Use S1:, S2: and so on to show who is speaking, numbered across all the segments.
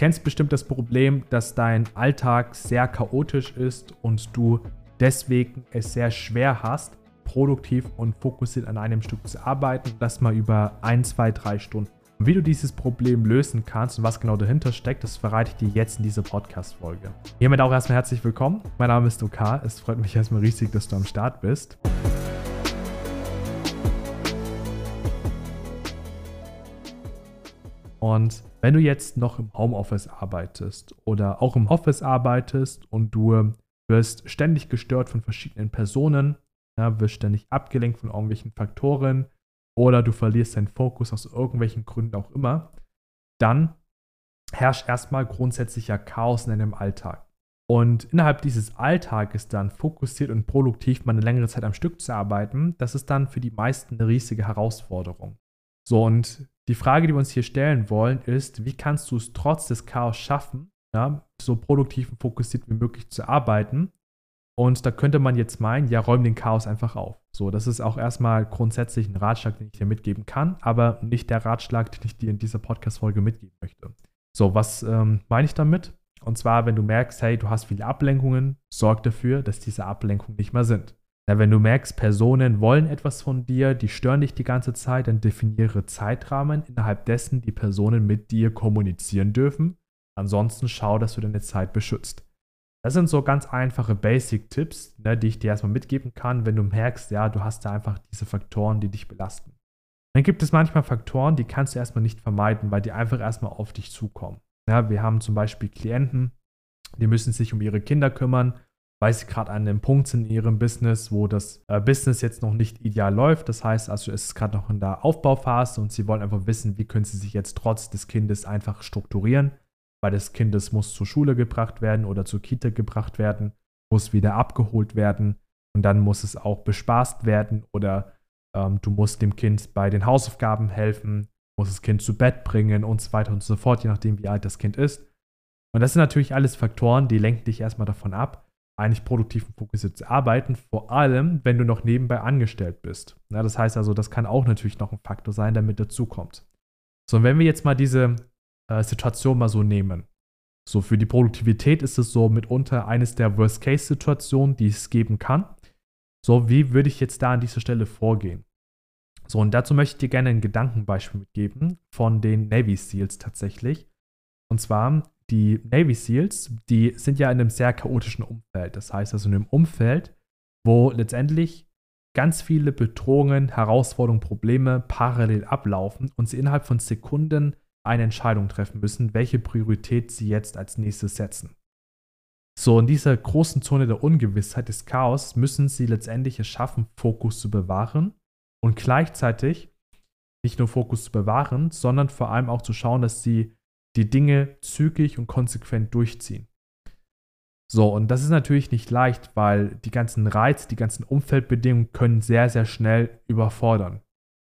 S1: kennst bestimmt das Problem, dass dein Alltag sehr chaotisch ist und du deswegen es sehr schwer hast, produktiv und fokussiert an einem Stück zu arbeiten. Das mal über ein, zwei, drei Stunden. Und wie du dieses Problem lösen kannst und was genau dahinter steckt, das verrate ich dir jetzt in dieser Podcast-Folge. Hiermit auch erstmal herzlich willkommen. Mein Name ist OK. Es freut mich erstmal riesig, dass du am Start bist. Und wenn du jetzt noch im Homeoffice arbeitest oder auch im Office arbeitest und du wirst ständig gestört von verschiedenen Personen, ja, wirst ständig abgelenkt von irgendwelchen Faktoren oder du verlierst deinen Fokus aus irgendwelchen Gründen auch immer, dann herrscht erstmal grundsätzlicher Chaos in deinem Alltag. Und innerhalb dieses Alltages dann fokussiert und produktiv mal eine längere Zeit am Stück zu arbeiten, das ist dann für die meisten eine riesige Herausforderung. So, und die Frage, die wir uns hier stellen wollen, ist, wie kannst du es trotz des Chaos schaffen, ja, so produktiv und fokussiert wie möglich zu arbeiten? Und da könnte man jetzt meinen, ja, räum den Chaos einfach auf. So, das ist auch erstmal grundsätzlich ein Ratschlag, den ich dir mitgeben kann, aber nicht der Ratschlag, den ich dir in dieser Podcast-Folge mitgeben möchte. So, was ähm, meine ich damit? Und zwar, wenn du merkst, hey, du hast viele Ablenkungen, sorg dafür, dass diese Ablenkungen nicht mehr sind. Ja, wenn du merkst, Personen wollen etwas von dir, die stören dich die ganze Zeit, dann definiere Zeitrahmen, innerhalb dessen die Personen mit dir kommunizieren dürfen. Ansonsten schau, dass du deine Zeit beschützt. Das sind so ganz einfache Basic-Tipps, ne, die ich dir erstmal mitgeben kann, wenn du merkst, ja, du hast da einfach diese Faktoren, die dich belasten. Dann gibt es manchmal Faktoren, die kannst du erstmal nicht vermeiden, weil die einfach erstmal auf dich zukommen. Ja, wir haben zum Beispiel Klienten, die müssen sich um ihre Kinder kümmern weil sie gerade an einem Punkt sind in ihrem Business, wo das äh, Business jetzt noch nicht ideal läuft. Das heißt also, es ist gerade noch in der Aufbauphase und sie wollen einfach wissen, wie können sie sich jetzt trotz des Kindes einfach strukturieren, weil das Kind muss zur Schule gebracht werden oder zur Kita gebracht werden, muss wieder abgeholt werden und dann muss es auch bespaßt werden oder ähm, du musst dem Kind bei den Hausaufgaben helfen, musst das Kind zu Bett bringen und so weiter und so fort, je nachdem, wie alt das Kind ist. Und das sind natürlich alles Faktoren, die lenken dich erstmal davon ab, eigentlich produktiv und fokussiert zu arbeiten, vor allem, wenn du noch nebenbei angestellt bist. Ja, das heißt also, das kann auch natürlich noch ein Faktor sein, der mit dazukommt. So, und wenn wir jetzt mal diese äh, Situation mal so nehmen. So, für die Produktivität ist es so mitunter eines der Worst-Case-Situationen, die es geben kann. So, wie würde ich jetzt da an dieser Stelle vorgehen? So, und dazu möchte ich dir gerne ein Gedankenbeispiel mitgeben von den Navy SEALs tatsächlich. Und zwar die Navy SEALs, die sind ja in einem sehr chaotischen Umfeld. Das heißt also in einem Umfeld, wo letztendlich ganz viele Bedrohungen, Herausforderungen, Probleme parallel ablaufen und sie innerhalb von Sekunden eine Entscheidung treffen müssen, welche Priorität sie jetzt als nächstes setzen. So, in dieser großen Zone der Ungewissheit, des Chaos, müssen sie letztendlich es schaffen, Fokus zu bewahren und gleichzeitig nicht nur Fokus zu bewahren, sondern vor allem auch zu schauen, dass sie die Dinge zügig und konsequent durchziehen. So, und das ist natürlich nicht leicht, weil die ganzen Reize, die ganzen Umfeldbedingungen können sehr, sehr schnell überfordern.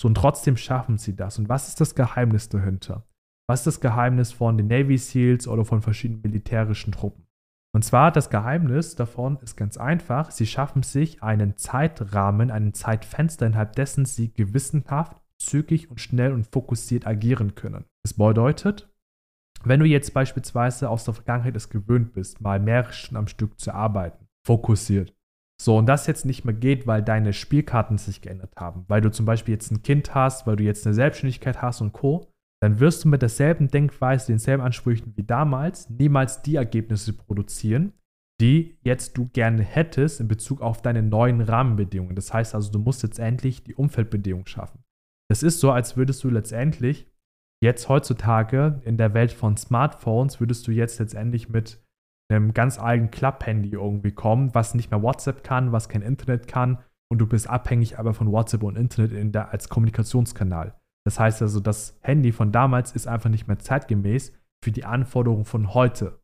S1: So, und trotzdem schaffen sie das. Und was ist das Geheimnis dahinter? Was ist das Geheimnis von den Navy SEALs oder von verschiedenen militärischen Truppen? Und zwar das Geheimnis davon ist ganz einfach. Sie schaffen sich einen Zeitrahmen, einen Zeitfenster, innerhalb dessen sie gewissenhaft, zügig und schnell und fokussiert agieren können. Das bedeutet, wenn du jetzt beispielsweise aus der Vergangenheit es gewöhnt bist, mal mehrere Stunden am Stück zu arbeiten, fokussiert, so, und das jetzt nicht mehr geht, weil deine Spielkarten sich geändert haben, weil du zum Beispiel jetzt ein Kind hast, weil du jetzt eine Selbstständigkeit hast und Co., dann wirst du mit derselben Denkweise, denselben Ansprüchen wie damals niemals die Ergebnisse produzieren, die jetzt du gerne hättest in Bezug auf deine neuen Rahmenbedingungen. Das heißt also, du musst jetzt endlich die Umfeldbedingungen schaffen. Das ist so, als würdest du letztendlich jetzt heutzutage in der Welt von Smartphones würdest du jetzt letztendlich mit einem ganz alten Klapp-Handy irgendwie kommen, was nicht mehr WhatsApp kann, was kein Internet kann und du bist abhängig aber von WhatsApp und Internet der, als Kommunikationskanal. Das heißt also, das Handy von damals ist einfach nicht mehr zeitgemäß für die Anforderungen von heute.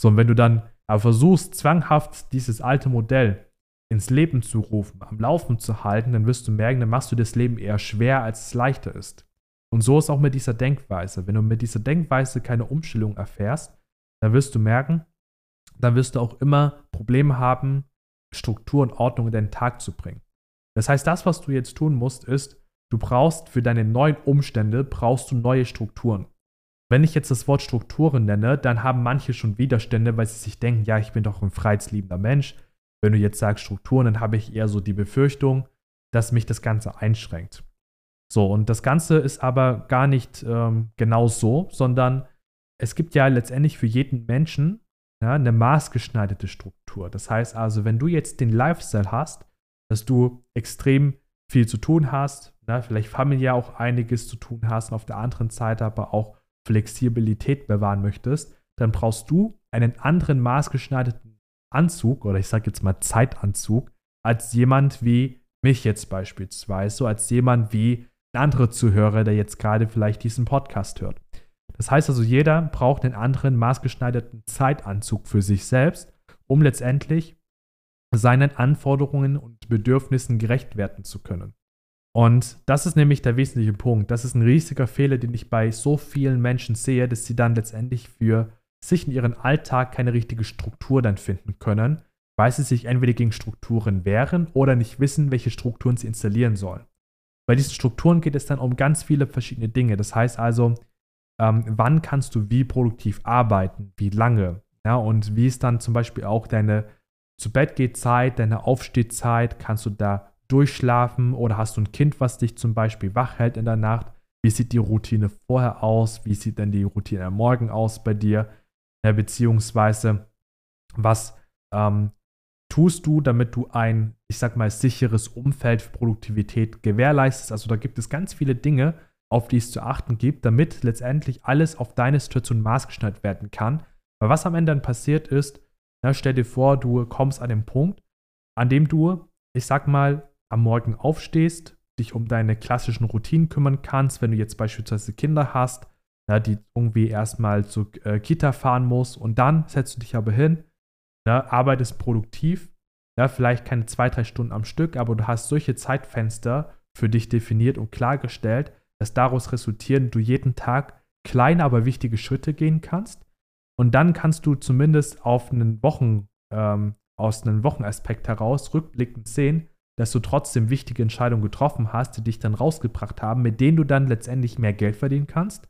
S1: So, und wenn du dann aber versuchst, zwanghaft dieses alte Modell ins Leben zu rufen, am Laufen zu halten, dann wirst du merken, dann machst du das Leben eher schwer, als es leichter ist. Und so ist auch mit dieser Denkweise. Wenn du mit dieser Denkweise keine Umstellung erfährst, dann wirst du merken, dann wirst du auch immer Probleme haben, Struktur und Ordnung in deinen Tag zu bringen. Das heißt, das, was du jetzt tun musst, ist, du brauchst für deine neuen Umstände, brauchst du neue Strukturen. Wenn ich jetzt das Wort Strukturen nenne, dann haben manche schon Widerstände, weil sie sich denken, ja, ich bin doch ein freiheitsliebender Mensch. Wenn du jetzt sagst Strukturen, dann habe ich eher so die Befürchtung, dass mich das Ganze einschränkt. So, und das Ganze ist aber gar nicht ähm, genau so, sondern es gibt ja letztendlich für jeden Menschen ja, eine maßgeschneiderte Struktur. Das heißt also, wenn du jetzt den Lifestyle hast, dass du extrem viel zu tun hast, na, vielleicht familiär auch einiges zu tun hast und auf der anderen Seite aber auch Flexibilität bewahren möchtest, dann brauchst du einen anderen maßgeschneiderten Anzug oder ich sage jetzt mal Zeitanzug als jemand wie mich jetzt beispielsweise, so als jemand wie ein anderer Zuhörer, der jetzt gerade vielleicht diesen Podcast hört. Das heißt also, jeder braucht einen anderen maßgeschneiderten Zeitanzug für sich selbst, um letztendlich seinen Anforderungen und Bedürfnissen gerecht werden zu können. Und das ist nämlich der wesentliche Punkt. Das ist ein riesiger Fehler, den ich bei so vielen Menschen sehe, dass sie dann letztendlich für sich in ihren Alltag keine richtige Struktur dann finden können, weil sie sich entweder gegen Strukturen wehren oder nicht wissen, welche Strukturen sie installieren sollen. Bei diesen Strukturen geht es dann um ganz viele verschiedene Dinge. Das heißt also, ähm, wann kannst du wie produktiv arbeiten, wie lange, ja, und wie ist dann zum Beispiel auch deine zu Bett geht Zeit, deine Aufstehzeit, kannst du da durchschlafen oder hast du ein Kind, was dich zum Beispiel wach hält in der Nacht? Wie sieht die Routine vorher aus? Wie sieht denn die Routine am Morgen aus bei dir? Ja, beziehungsweise, was ähm, tust du, damit du ein, ich sag mal, sicheres Umfeld für Produktivität gewährleistest? Also da gibt es ganz viele Dinge, auf die es zu achten gibt, damit letztendlich alles auf deine Situation maßgeschneidert werden kann. Weil was am Ende dann passiert ist, na, stell dir vor, du kommst an den Punkt, an dem du, ich sag mal, am Morgen aufstehst, dich um deine klassischen Routinen kümmern kannst, wenn du jetzt beispielsweise Kinder hast, na, die irgendwie erstmal zur äh, Kita fahren muss und dann setzt du dich aber hin, na, arbeitest produktiv, ja, vielleicht keine zwei, drei Stunden am Stück, aber du hast solche Zeitfenster für dich definiert und klargestellt, dass daraus resultieren, du jeden Tag kleine, aber wichtige Schritte gehen kannst. Und dann kannst du zumindest auf einen Wochen, ähm, aus einem Wochenaspekt heraus rückblickend sehen, dass du trotzdem wichtige Entscheidungen getroffen hast, die dich dann rausgebracht haben, mit denen du dann letztendlich mehr Geld verdienen kannst.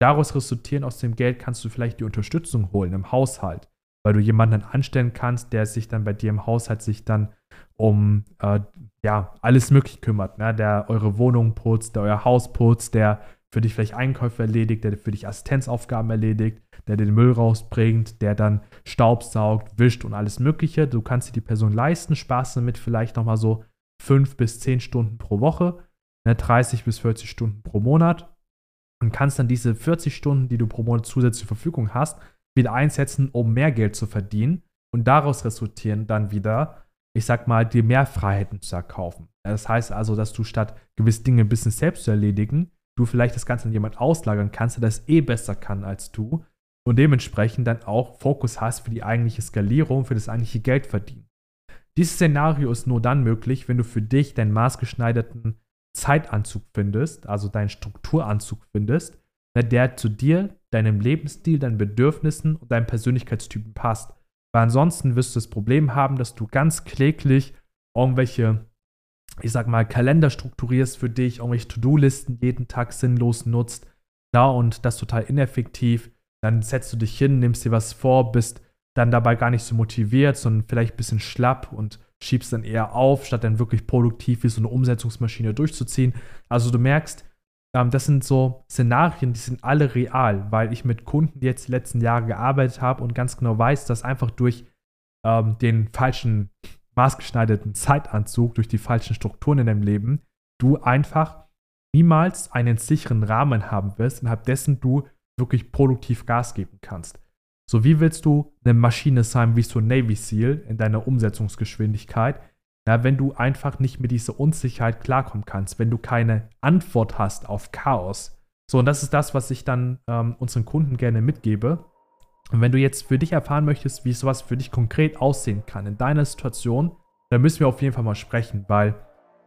S1: Daraus resultieren aus dem Geld kannst du vielleicht die Unterstützung holen im Haushalt, weil du jemanden anstellen kannst, der sich dann bei dir im Haushalt sich dann um äh, ja, alles möglich kümmert, ne? der eure Wohnung putzt, der euer Haus putzt, der für dich vielleicht Einkäufe erledigt, der für dich Assistenzaufgaben erledigt, der den Müll rausbringt, der dann Staub saugt, wischt und alles Mögliche. Du kannst dir die Person leisten, sparst damit vielleicht nochmal so fünf bis zehn Stunden pro Woche, ne? 30 bis 40 Stunden pro Monat und kannst dann diese 40 Stunden, die du pro Monat zusätzlich zur Verfügung hast, wieder einsetzen, um mehr Geld zu verdienen und daraus resultieren dann wieder ich sag mal, dir mehr Freiheiten zu erkaufen. Das heißt also, dass du statt gewisse Dinge ein bisschen selbst zu erledigen, du vielleicht das Ganze an jemand auslagern kannst, der das eh besser kann als du und dementsprechend dann auch Fokus hast für die eigentliche Skalierung, für das eigentliche Geldverdienen. Dieses Szenario ist nur dann möglich, wenn du für dich deinen maßgeschneiderten Zeitanzug findest, also deinen Strukturanzug findest, der zu dir, deinem Lebensstil, deinen Bedürfnissen und deinem Persönlichkeitstypen passt. Weil ansonsten wirst du das Problem haben, dass du ganz kläglich irgendwelche, ich sag mal, Kalender strukturierst für dich, irgendwelche To-Do-Listen jeden Tag sinnlos nutzt. Ja, und das total ineffektiv. Dann setzt du dich hin, nimmst dir was vor, bist dann dabei gar nicht so motiviert, sondern vielleicht ein bisschen schlapp und schiebst dann eher auf, statt dann wirklich produktiv wie so eine Umsetzungsmaschine durchzuziehen. Also du merkst, das sind so Szenarien, die sind alle real, weil ich mit Kunden jetzt die letzten Jahre gearbeitet habe und ganz genau weiß, dass einfach durch ähm, den falschen maßgeschneiderten Zeitanzug, durch die falschen Strukturen in deinem Leben, du einfach niemals einen sicheren Rahmen haben wirst, innerhalb dessen du wirklich produktiv Gas geben kannst. So wie willst du eine Maschine sein wie so Navy SEAL in deiner Umsetzungsgeschwindigkeit, ja, wenn du einfach nicht mit dieser Unsicherheit klarkommen kannst, wenn du keine Antwort hast auf Chaos. So, und das ist das, was ich dann ähm, unseren Kunden gerne mitgebe. Und wenn du jetzt für dich erfahren möchtest, wie sowas für dich konkret aussehen kann in deiner Situation, dann müssen wir auf jeden Fall mal sprechen, weil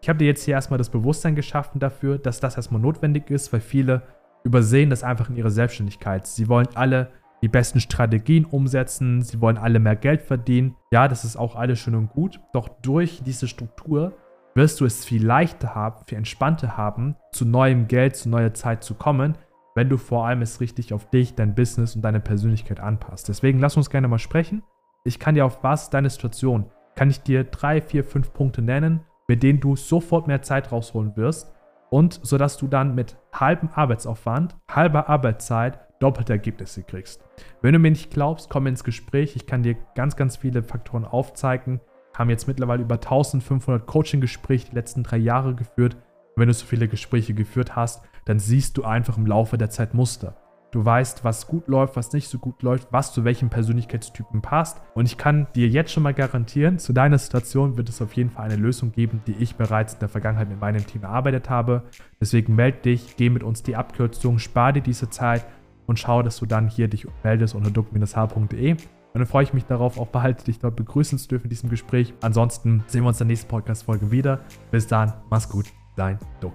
S1: ich habe dir jetzt hier erstmal das Bewusstsein geschaffen dafür, dass das erstmal notwendig ist, weil viele übersehen das einfach in ihrer Selbstständigkeit. Sie wollen alle die besten Strategien umsetzen, sie wollen alle mehr Geld verdienen. Ja, das ist auch alles schön und gut, doch durch diese Struktur wirst du es viel leichter haben, viel entspannter haben, zu neuem Geld, zu neuer Zeit zu kommen, wenn du vor allem es richtig auf dich, dein Business und deine Persönlichkeit anpasst. Deswegen lass uns gerne mal sprechen. Ich kann dir auf Basis deiner Situation, kann ich dir drei, vier, fünf Punkte nennen, mit denen du sofort mehr Zeit rausholen wirst und sodass du dann mit halbem Arbeitsaufwand, halber Arbeitszeit doppelte Ergebnisse kriegst. Wenn du mir nicht glaubst, komm ins Gespräch. Ich kann dir ganz, ganz viele Faktoren aufzeigen. Haben jetzt mittlerweile über 1500 Coaching-Gespräche die letzten drei Jahre geführt. Und wenn du so viele Gespräche geführt hast, dann siehst du einfach im Laufe der Zeit Muster. Du weißt, was gut läuft, was nicht so gut läuft, was zu welchem Persönlichkeitstypen passt. Und ich kann dir jetzt schon mal garantieren, zu deiner Situation wird es auf jeden Fall eine Lösung geben, die ich bereits in der Vergangenheit mit meinem Team erarbeitet habe. Deswegen melde dich, geh mit uns die Abkürzung, spar dir diese Zeit und schau, dass du dann hier dich meldest unter duck-h.de. Und dann freue ich mich darauf, auch behalte dich dort begrüßen zu dürfen in diesem Gespräch. Ansonsten sehen wir uns in der nächsten Podcast-Folge wieder. Bis dann, mach's gut, dein Duck.